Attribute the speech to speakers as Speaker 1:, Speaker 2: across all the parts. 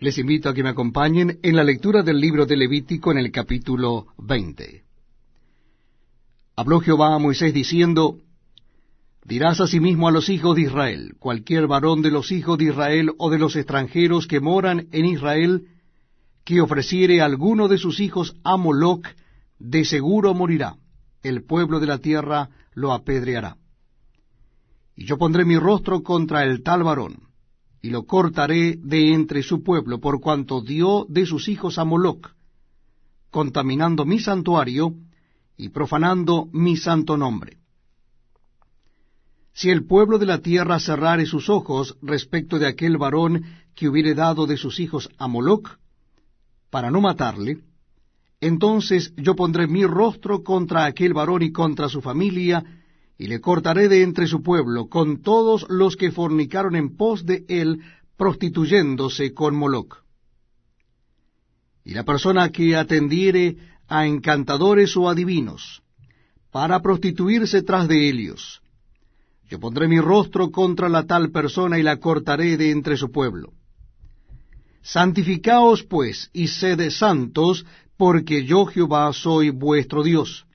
Speaker 1: Les invito a que me acompañen en la lectura del libro de Levítico en el capítulo 20. Habló Jehová a Moisés diciendo, Dirás asimismo a los hijos de Israel, cualquier varón de los hijos de Israel o de los extranjeros que moran en Israel, que ofreciere alguno de sus hijos a Moloc, de seguro morirá, el pueblo de la tierra lo apedreará. Y yo pondré mi rostro contra el tal varón, y lo cortaré de entre su pueblo, por cuanto dio de sus hijos a Moloc, contaminando mi santuario y profanando mi santo nombre. Si el pueblo de la tierra cerrare sus ojos respecto de aquel varón que hubiere dado de sus hijos a Moloc, para no matarle, entonces yo pondré mi rostro contra aquel varón y contra su familia, y le cortaré de entre su pueblo, con todos los que fornicaron en pos de él, prostituyéndose con Moloc. Y la persona que atendiere a encantadores o adivinos, para prostituirse tras de ellos, yo pondré mi rostro contra la tal persona y la cortaré de entre su pueblo. Santificaos pues y sed santos, porque yo Jehová soy vuestro Dios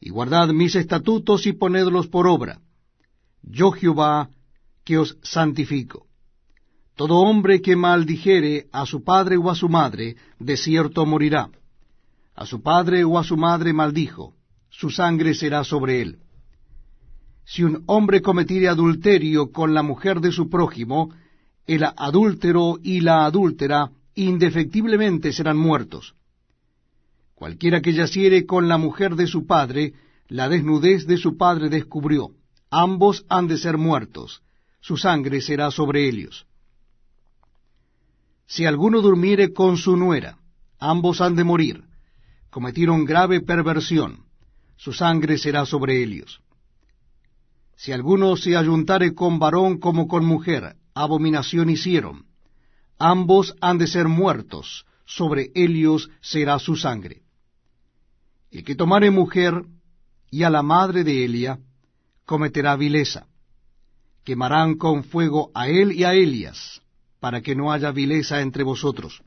Speaker 1: y guardad mis estatutos y ponedlos por obra. Yo Jehová, que os santifico. Todo hombre que maldijere a su padre o a su madre, de cierto morirá. A su padre o a su madre maldijo, su sangre será sobre él. Si un hombre cometiere adulterio con la mujer de su prójimo, el adúltero y la adúltera indefectiblemente serán muertos Cualquiera que yaciere con la mujer de su padre, la desnudez de su padre descubrió. Ambos han de ser muertos, su sangre será sobre ellos. Si alguno durmiere con su nuera, ambos han de morir. Cometieron grave perversión, su sangre será sobre ellos. Si alguno se ayuntare con varón como con mujer, abominación hicieron. Ambos han de ser muertos, sobre ellos será su sangre. El que tomare mujer y a la madre de Elia, cometerá vileza. Quemarán con fuego a él y a Elias, para que no haya vileza entre vosotros.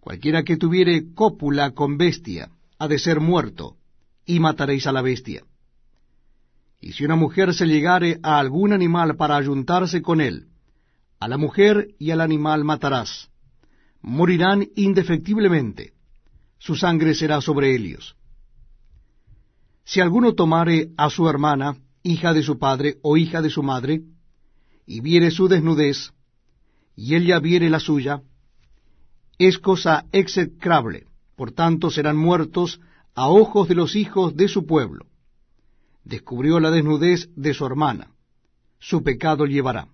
Speaker 1: Cualquiera que tuviere cópula con bestia, ha de ser muerto, y mataréis a la bestia. Y si una mujer se llegare a algún animal para ayuntarse con él, a la mujer y al animal matarás. Morirán indefectiblemente su sangre será sobre ellos. Si alguno tomare a su hermana, hija de su padre o hija de su madre, y viere su desnudez, y ella viere la suya, es cosa execrable, por tanto serán muertos a ojos de los hijos de su pueblo. Descubrió la desnudez de su hermana, su pecado llevará.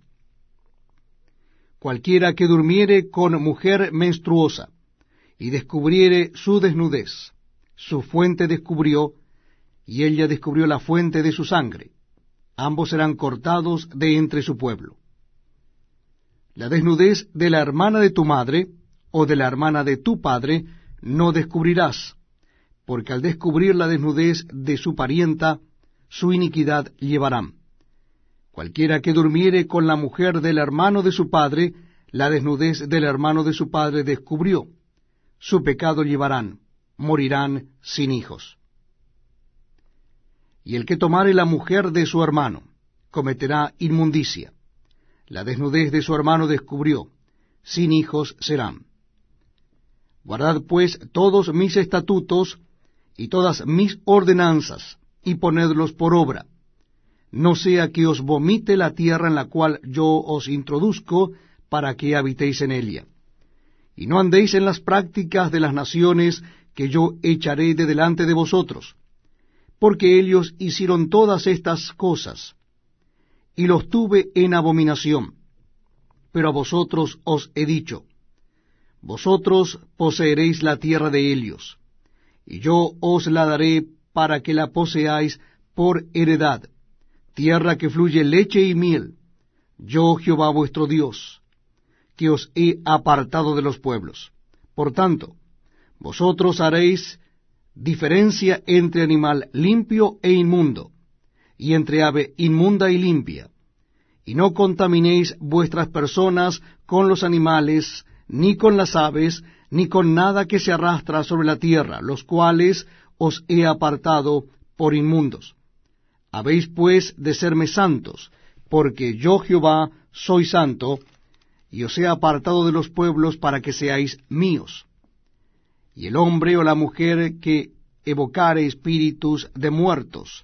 Speaker 1: Cualquiera que durmiere con mujer menstruosa, y descubriere su desnudez. Su fuente descubrió, y ella descubrió la fuente de su sangre. Ambos serán cortados de entre su pueblo. La desnudez de la hermana de tu madre, o de la hermana de tu padre, no descubrirás, porque al descubrir la desnudez de su parienta, su iniquidad llevarán. Cualquiera que durmiere con la mujer del hermano de su padre, la desnudez del hermano de su padre descubrió su pecado llevarán, morirán sin hijos. Y el que tomare la mujer de su hermano, cometerá inmundicia. La desnudez de su hermano descubrió, sin hijos serán. Guardad pues todos mis estatutos y todas mis ordenanzas, y ponedlos por obra, no sea que os vomite la tierra en la cual yo os introduzco para que habitéis en ella y no andéis en las prácticas de las naciones que yo echaré de delante de vosotros, porque ellos hicieron todas estas cosas, y los tuve en abominación. Pero a vosotros os he dicho, vosotros poseeréis la tierra de ellos, y yo os la daré para que la poseáis por heredad, tierra que fluye leche y miel, yo Jehová vuestro Dios os he apartado de los pueblos. Por tanto, vosotros haréis diferencia entre animal limpio e inmundo, y entre ave inmunda y limpia, y no contaminéis vuestras personas con los animales, ni con las aves, ni con nada que se arrastra sobre la tierra, los cuales os he apartado por inmundos. Habéis pues de serme santos, porque yo Jehová soy santo, y os he apartado de los pueblos para que seáis míos. Y el hombre o la mujer que evocare espíritus de muertos,